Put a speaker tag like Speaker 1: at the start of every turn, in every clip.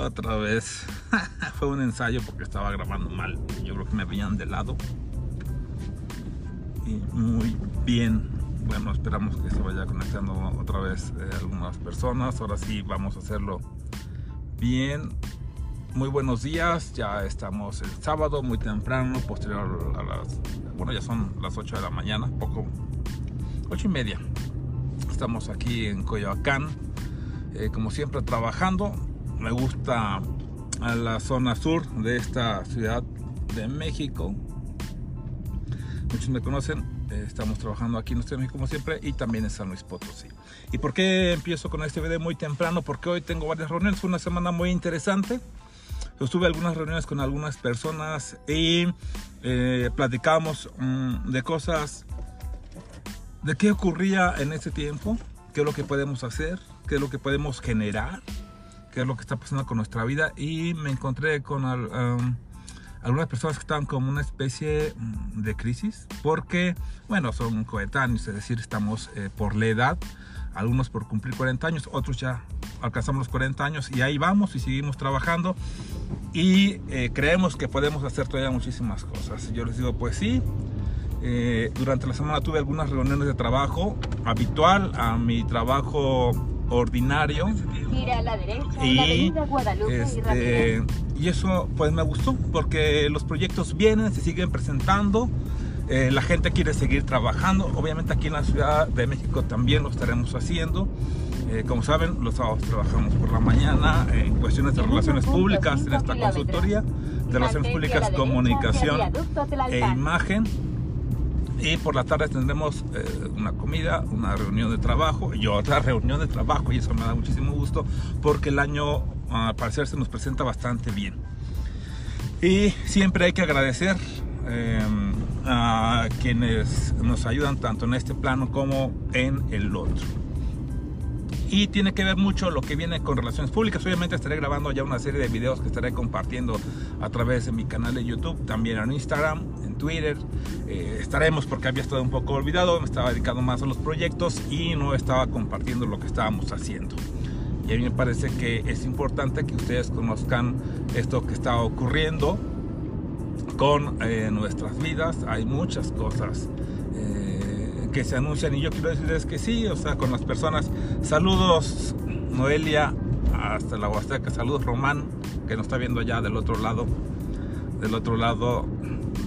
Speaker 1: Otra vez. Fue un ensayo porque estaba grabando mal. Yo creo que me veían de lado. Y muy bien. Bueno, esperamos que se vaya conectando otra vez eh, algunas personas. Ahora sí vamos a hacerlo bien. Muy buenos días. Ya estamos el sábado, muy temprano, posterior a las... Bueno, ya son las 8 de la mañana, poco... 8 y media. Estamos aquí en Coyoacán. Eh, como siempre trabajando me gusta a la zona sur de esta ciudad de México. Muchos me conocen, estamos trabajando aquí en México como siempre y también en San Luis Potosí. ¿Y por qué empiezo con este video muy temprano? Porque hoy tengo varias reuniones, fue una semana muy interesante. Estuve algunas reuniones con algunas personas y eh, platicamos mm, de cosas, de qué ocurría en ese tiempo, qué es lo que podemos hacer, qué es lo que podemos generar qué es lo que está pasando con nuestra vida y me encontré con algunas personas que estaban como una especie mm, de crisis porque, bueno, son coetáneos, es decir, estamos eh, por la edad, algunos por cumplir 40 años, otros ya alcanzamos los 40 años y ahí vamos y seguimos trabajando y eh, creemos que podemos hacer todavía muchísimas cosas. Yo les digo, pues sí, eh, durante la semana tuve algunas reuniones de trabajo habitual a mi trabajo ordinario. y, este, y eso pues me gustó porque los proyectos vienen, se siguen presentando. Eh, la gente quiere seguir trabajando. Obviamente aquí en la Ciudad de México también lo estaremos haciendo. Eh, como saben, los sábados trabajamos por la mañana en cuestiones de relaciones públicas en esta consultoría de relaciones públicas, comunicación e imagen y por la tarde tendremos eh, una comida, una reunión de trabajo y otra reunión de trabajo y eso me da muchísimo gusto porque el año al parecer se nos presenta bastante bien. Y siempre hay que agradecer em, a quienes nos ayudan tanto en este plano como en el otro y tiene que ver mucho lo que viene con relaciones públicas. Obviamente estaré grabando ya una serie de videos que estaré compartiendo a través de mi canal de YouTube, también en Instagram, en Twitter. Eh, estaremos porque había estado un poco olvidado, me estaba dedicando más a los proyectos y no estaba compartiendo lo que estábamos haciendo. Y a mí me parece que es importante que ustedes conozcan esto que está ocurriendo con eh, nuestras vidas. Hay muchas cosas que se anuncian y yo quiero decirles que sí, o sea, con las personas. Saludos Noelia hasta la Huasteca, saludos Román que nos está viendo allá del otro lado, del otro lado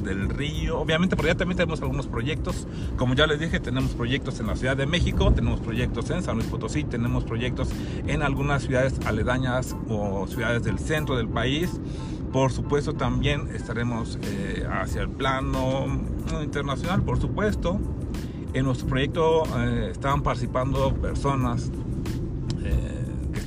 Speaker 1: del río. Obviamente por allá también tenemos algunos proyectos. Como ya les dije, tenemos proyectos en la Ciudad de México, tenemos proyectos en San Luis Potosí, tenemos proyectos en algunas ciudades aledañas o ciudades del centro del país. Por supuesto también estaremos eh, hacia el plano internacional, por supuesto. En nuestro proyecto eh, estaban participando personas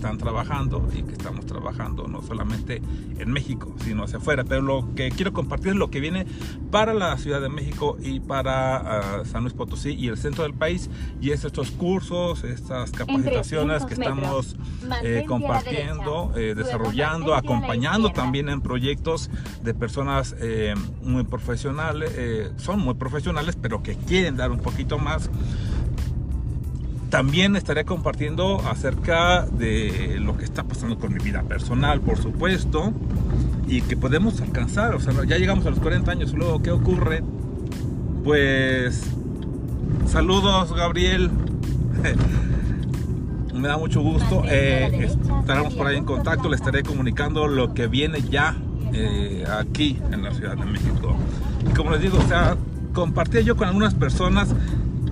Speaker 1: están trabajando y que estamos trabajando no solamente en México, sino hacia afuera. Pero lo que quiero compartir es lo que viene para la Ciudad de México y para ah, San Luis Potosí y el centro del país. Y es estos cursos, estas capacitaciones que estamos eh, compartiendo, eh, desarrollando, acompañando también en proyectos de personas eh, muy profesionales, son muy profesionales, pero que quieren dar un poquito más también estaré compartiendo acerca de lo que está pasando con mi vida personal, por supuesto, y que podemos alcanzar. O sea, ya llegamos a los 40 años, luego, ¿qué ocurre? Pues, saludos, Gabriel. Me da mucho gusto. Eh, estaremos por ahí en contacto. Le estaré comunicando lo que viene ya eh, aquí en la Ciudad de México. Y como les digo, o sea, compartí yo con algunas personas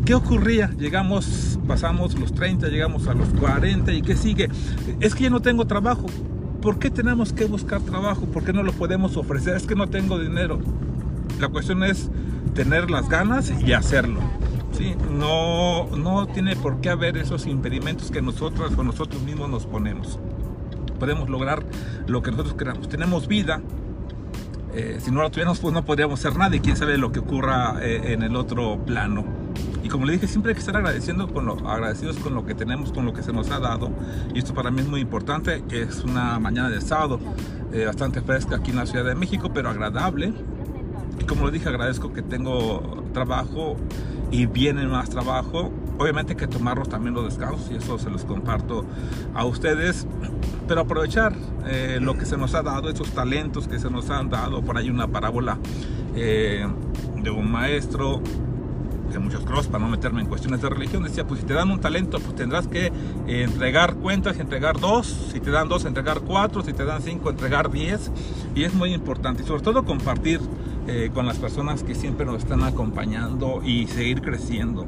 Speaker 1: ¿Qué ocurría? Llegamos, pasamos los 30, llegamos a los 40 y ¿qué sigue? Es que ya no tengo trabajo. ¿Por qué tenemos que buscar trabajo? ¿Por qué no lo podemos ofrecer? Es que no tengo dinero. La cuestión es tener las ganas y hacerlo. ¿sí? No, no tiene por qué haber esos impedimentos que nosotros o nosotros mismos nos ponemos. Podemos lograr lo que nosotros queramos. Tenemos vida, eh, si no la tuviéramos, pues no podríamos hacer nada y quién sabe lo que ocurra eh, en el otro plano. Y como le dije, siempre hay que estar agradeciendo con lo, agradecidos con lo que tenemos, con lo que se nos ha dado. Y esto para mí es muy importante. Es una mañana de sábado eh, bastante fresca aquí en la Ciudad de México, pero agradable. Y como lo dije, agradezco que tengo trabajo y viene más trabajo. Obviamente hay que tomarlos también los descansos y eso se los comparto a ustedes. Pero aprovechar eh, lo que se nos ha dado, esos talentos que se nos han dado. Por ahí una parábola eh, de un maestro que muchos cross para no meterme en cuestiones de religión decía pues si te dan un talento pues tendrás que eh, entregar cuentas entregar dos si te dan dos entregar cuatro si te dan cinco entregar diez y es muy importante y sobre todo compartir eh, con las personas que siempre nos están acompañando y seguir creciendo.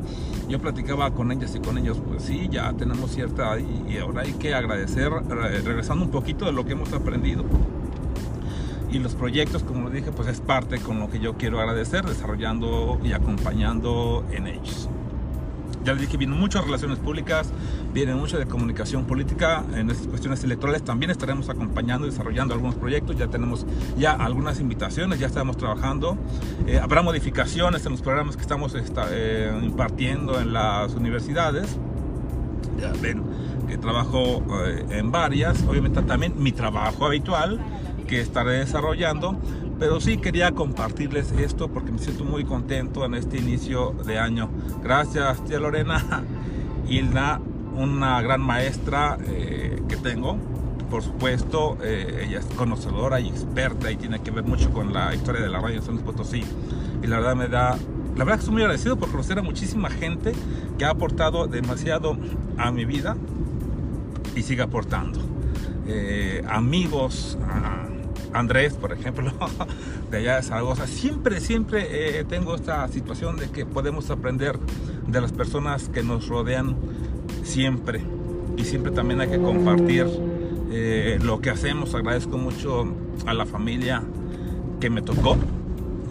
Speaker 1: Yo platicaba con ellas y con ellos, pues sí, ya tenemos cierta y ahora hay que agradecer, regresando un poquito de lo que hemos aprendido. Y los proyectos, como dije, pues es parte con lo que yo quiero agradecer, desarrollando y acompañando en ellos. Ya les dije, vienen muchas relaciones públicas, viene mucho de comunicación política, en estas cuestiones electorales. También estaremos acompañando y desarrollando algunos proyectos, ya tenemos ya algunas invitaciones, ya estamos trabajando, eh, habrá modificaciones en los programas que estamos eh, impartiendo en las universidades, ya ven que trabajo eh, en varias, obviamente también mi trabajo habitual que estaré desarrollando, pero sí quería compartirles esto porque me siento muy contento en este inicio de año. Gracias, tía Lorena. Hilda, una gran maestra eh, que tengo. Por supuesto, eh, ella es conocedora y experta y tiene que ver mucho con la historia de la radio en San Luis Potosí. Y la verdad me da, la verdad que estoy muy agradecido por conocer a muchísima gente que ha aportado demasiado a mi vida y sigue aportando. Eh, amigos, Andrés, por ejemplo, de allá de Zaragoza, siempre, siempre eh, tengo esta situación de que podemos aprender de las personas que nos rodean siempre. Y siempre también hay que compartir eh, lo que hacemos. Agradezco mucho a la familia que me tocó,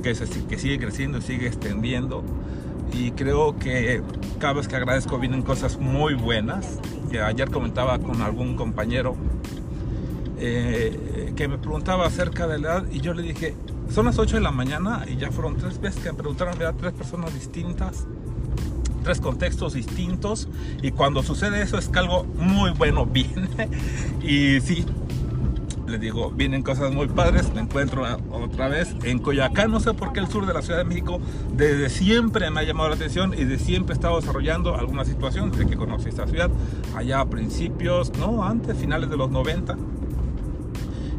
Speaker 1: que, que sigue creciendo sigue extendiendo. Y creo que cada vez que agradezco vienen cosas muy buenas. Ayer comentaba con algún compañero eh, que me preguntaba acerca de la edad y yo le dije, son las 8 de la mañana y ya fueron tres veces que me preguntaron, ¿verdad? Tres personas distintas, tres contextos distintos y cuando sucede eso es que algo muy bueno viene y sí, le digo, vienen cosas muy padres, me encuentro otra vez en Coyacán, no sé por qué el sur de la Ciudad de México desde siempre me ha llamado la atención y de siempre he estado desarrollando alguna situación desde que conocí esta ciudad, allá a principios, no, antes, finales de los 90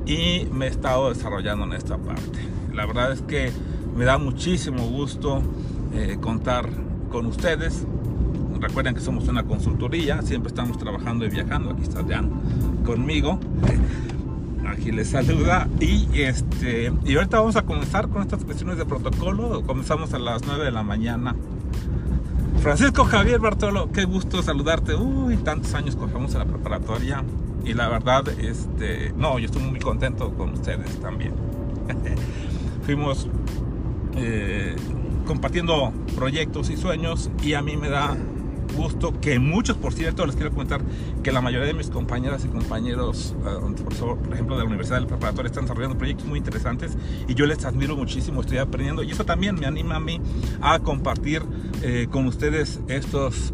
Speaker 1: y me he estado desarrollando en esta parte. La verdad es que me da muchísimo gusto eh, contar con ustedes. Recuerden que somos una consultoría, siempre estamos trabajando y viajando. Aquí está Jan conmigo. Aquí les saluda. Y, este, y ahorita vamos a comenzar con estas cuestiones de protocolo. Comenzamos a las 9 de la mañana. Francisco Javier Bartolo, qué gusto saludarte. Uy, tantos años cogemos en la preparatoria y la verdad, este, no, yo estoy muy contento con ustedes también. Fuimos eh, compartiendo proyectos y sueños y a mí me da gusto que muchos, por cierto, les quiero comentar que la mayoría de mis compañeras y compañeros, eh, por ejemplo, de la Universidad del Preparatorio, están desarrollando proyectos muy interesantes y yo les admiro muchísimo, estoy aprendiendo y eso también me anima a mí a compartir eh, con ustedes estos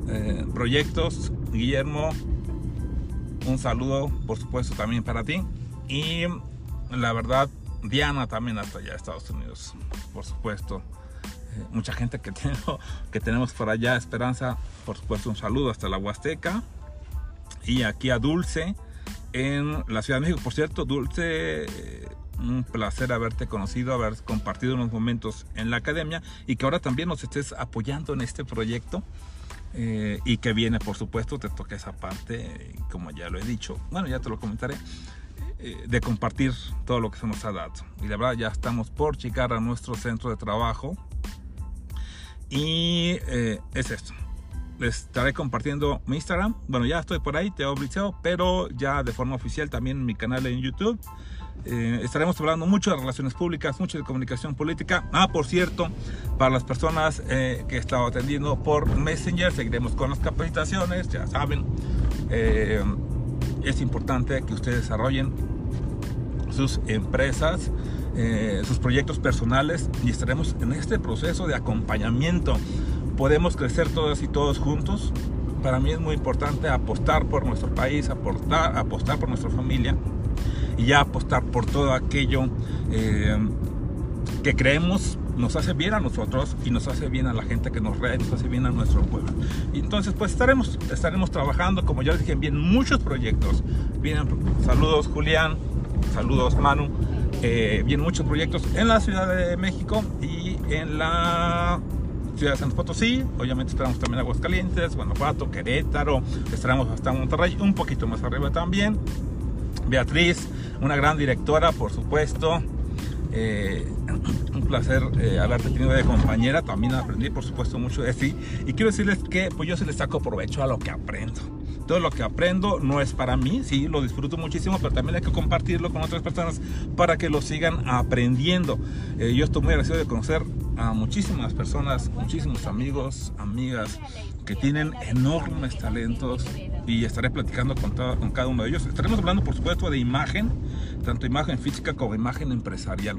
Speaker 1: proyectos. Guillermo, un saludo, por supuesto, también para ti. Y la verdad, Diana también hasta allá, Estados Unidos, por supuesto. Eh, mucha gente que, tengo, que tenemos por allá, Esperanza, por supuesto, un saludo hasta la Huasteca. Y aquí a Dulce, en la Ciudad de México. Por cierto, Dulce, eh, un placer haberte conocido, haber compartido unos momentos en la academia y que ahora también nos estés apoyando en este proyecto. Eh, y que viene, por supuesto, te toca esa parte, como ya lo he dicho, bueno, ya te lo comentaré, eh, de compartir todo lo que se nos ha dado. Y la verdad, ya estamos por llegar a nuestro centro de trabajo. Y eh, es esto. Les estaré compartiendo mi Instagram. Bueno, ya estoy por ahí, te Liceo, pero ya de forma oficial también mi canal en YouTube. Eh, estaremos hablando mucho de relaciones públicas, mucho de comunicación política. Ah, por cierto, para las personas eh, que he estado atendiendo por Messenger, seguiremos con las capacitaciones, ya saben. Eh, es importante que ustedes desarrollen sus empresas, sus proyectos personales y estaremos en este proceso de acompañamiento. Podemos crecer todas y todos juntos. Para mí es muy importante apostar por nuestro país, apostar, apostar por nuestra familia y ya apostar por todo aquello eh, que creemos nos hace bien a nosotros y nos hace bien a la gente que nos rea, nos hace bien a nuestro pueblo. Y entonces, pues estaremos, estaremos trabajando, como ya les dije, bien muchos proyectos. Vienen, saludos Julián, saludos Manu. Eh, vienen muchos proyectos en la Ciudad de México y en la ciudad de San Potosí, obviamente estaremos también en Aguascalientes, Guanajuato, Querétaro, estaremos hasta Monterrey, un poquito más arriba también. Beatriz, una gran directora, por supuesto. Eh, un placer eh, haberte tenido de compañera. También aprendí, por supuesto, mucho de ti. Y quiero decirles que pues yo se les saco provecho a lo que aprendo. Todo lo que aprendo no es para mí, sí, lo disfruto muchísimo, pero también hay que compartirlo con otras personas para que lo sigan aprendiendo. Eh, yo estoy muy agradecido de conocer a muchísimas personas, muchísimos amigos, amigas que tienen enormes talentos y estaré platicando con, cada uno de ellos. Estaremos hablando, por supuesto, de imagen, tanto imagen física como imagen empresarial.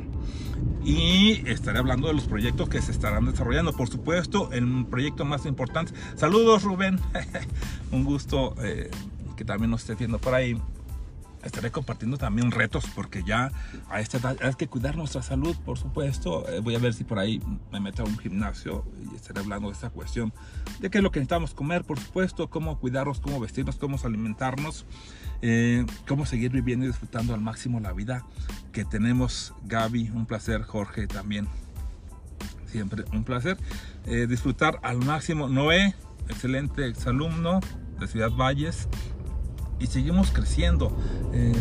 Speaker 1: Y estaré hablando de los proyectos que se estarán desarrollando. Por supuesto, el proyecto más importante. Saludos, Rubén. Un gusto eh, que también nos esté viendo por ahí estaré compartiendo también retos porque ya a esta edad hay que cuidar nuestra salud, por supuesto. Eh, voy a ver si por ahí me meto a un gimnasio y estaré hablando de esta cuestión de qué es lo que necesitamos comer, por supuesto, cómo cuidarnos, cómo vestirnos, cómo alimentarnos, eh, cómo seguir viviendo y disfrutando al máximo la vida que tenemos. Gaby, un placer, Jorge también. Siempre un placer. Eh, disfrutar al máximo. Noé, excelente exalumno de Ciudad Valles y seguimos creciendo. Eh,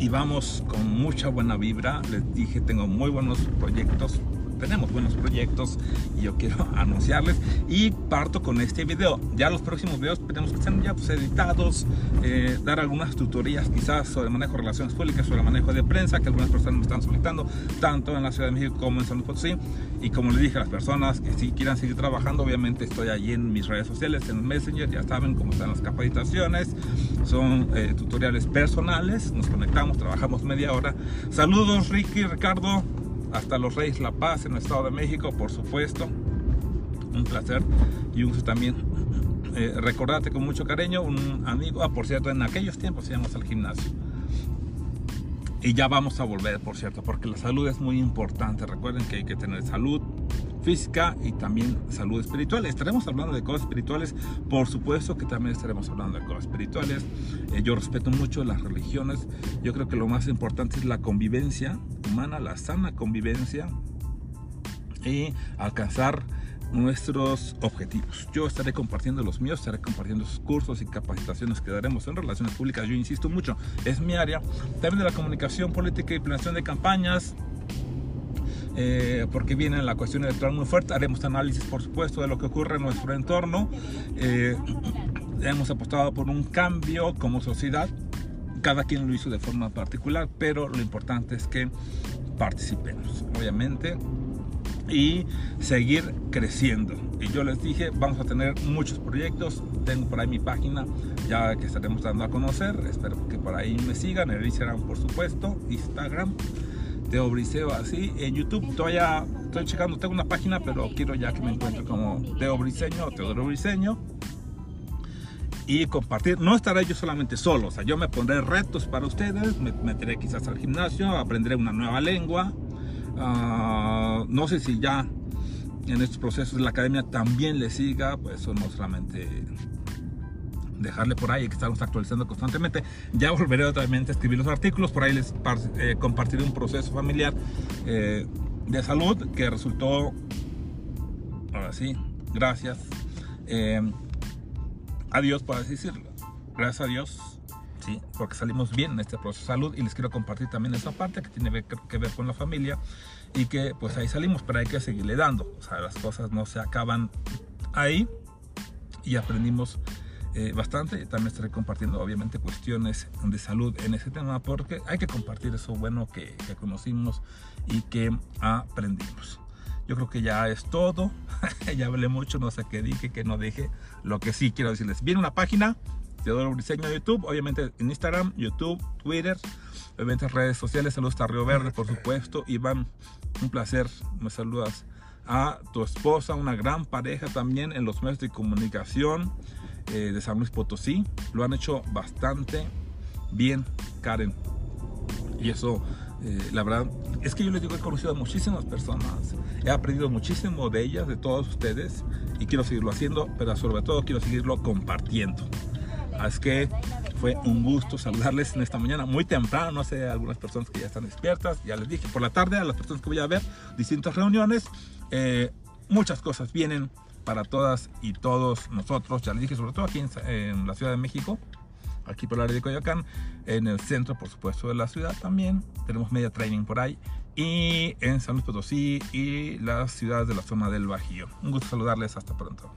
Speaker 1: y vamos con mucha buena vibra. Les dije, tengo muy buenos proyectos tenemos buenos proyectos y yo quiero anunciarles. Y parto con este video. Ya los próximos videos tenemos que estar ya pues, editados eh, dar algunas tutorías quizás sobre manejo de relaciones públicas sobre manejo de prensa que algunas personas me están solicitando tanto en la Ciudad de México como en San Luis Potosí. Y como les dije a las personas que si quieran seguir trabajando obviamente estoy allí en mis redes sociales en Messenger ya saben cómo están las capacitaciones son eh, tutoriales personales nos conectamos trabajamos media hora. Saludos Ricky Ricardo hasta los Reyes La Paz en el Estado de México, por supuesto. Un placer y un también eh, recordarte con mucho cariño, un amigo, ah, por cierto, en aquellos tiempos íbamos al gimnasio. Y ya vamos a volver, por cierto, porque la salud es muy importante. Recuerden que hay que tener salud, física y también salud espiritual. Estaremos hablando de cosas espirituales, por supuesto que también estaremos hablando de cosas espirituales. Eh, yo respeto mucho las religiones, yo creo que lo más importante es la convivencia humana, la sana convivencia y alcanzar nuestros objetivos. Yo estaré compartiendo los míos, estaré compartiendo sus cursos y capacitaciones que daremos en relaciones públicas. Yo insisto mucho, es mi área. También de la comunicación política y planeación de campañas, eh, porque viene la cuestión electoral muy fuerte. Haremos análisis, por supuesto, de lo que ocurre en nuestro entorno. Eh, hemos apostado por un cambio como sociedad. Cada quien lo hizo de forma particular, pero lo importante es que participemos, obviamente, y seguir creciendo. Y yo les dije, vamos a tener muchos proyectos. Tengo por ahí mi página ya que estaremos dando a conocer. Espero que por ahí me sigan. El Instagram, por supuesto, Instagram. Teo Briseo así. En YouTube todavía estoy checando, tengo una página, pero quiero ya que me encuentre como Teo Briseño o Teodoro Briseño. Y compartir, no estaré yo solamente solo, o sea, yo me pondré retos para ustedes, me meteré quizás al gimnasio, aprenderé una nueva lengua. Uh, no sé si ya en estos procesos la academia también le siga, pues eso no solamente dejarle por ahí que estamos actualizando constantemente. Ya volveré otra vez a escribir los artículos, por ahí les eh, compartiré un proceso familiar eh, de salud que resultó, ahora sí, gracias, eh, a Dios por así decirlo, gracias a Dios. Sí, porque salimos bien en este proceso de salud y les quiero compartir también esa parte que tiene que ver con la familia y que pues ahí salimos, pero hay que seguirle dando. O sea, las cosas no se acaban ahí y aprendimos eh, bastante. También estaré compartiendo obviamente cuestiones de salud en ese tema porque hay que compartir eso bueno que, conocimos y que aprendimos. Yo creo que ya es todo. ya hablé mucho, no sé qué dije, qué no dije. Lo que sí quiero decirles, viene una página, Teodoro Briseño de YouTube, obviamente en Instagram, YouTube, Twitter, obviamente redes sociales. Saludos a Río Verde, por supuesto. Iván, un placer, me saludas a tu esposa, una gran pareja también en los medios de comunicación. Eh, de San Luis Potosí. Lo han hecho bastante bien, Karen. Y eso Eh, la verdad es que yo les digo, he conocido a muchísimas personas, he aprendido muchísimo de ellas, de todos ustedes, y quiero seguirlo haciendo, pero sobre todo quiero seguirlo compartiendo. Así que fue un gusto saludarles en esta mañana, muy temprano, no sé, algunas personas que ya están despiertas, ya les dije, por la tarde a las personas que voy a ver, distintas reuniones, eh, muchas cosas vienen para todas y todos nosotros, ya les dije, sobre todo aquí en, en la Ciudad de México, aquí por el área de Coyoacán, en el centro, por supuesto, de la ciudad también. Tenemos media training por ahí. Y en San Luis Potosí y las ciudades de la zona del Bajío. Un gusto saludarles. Hasta pronto.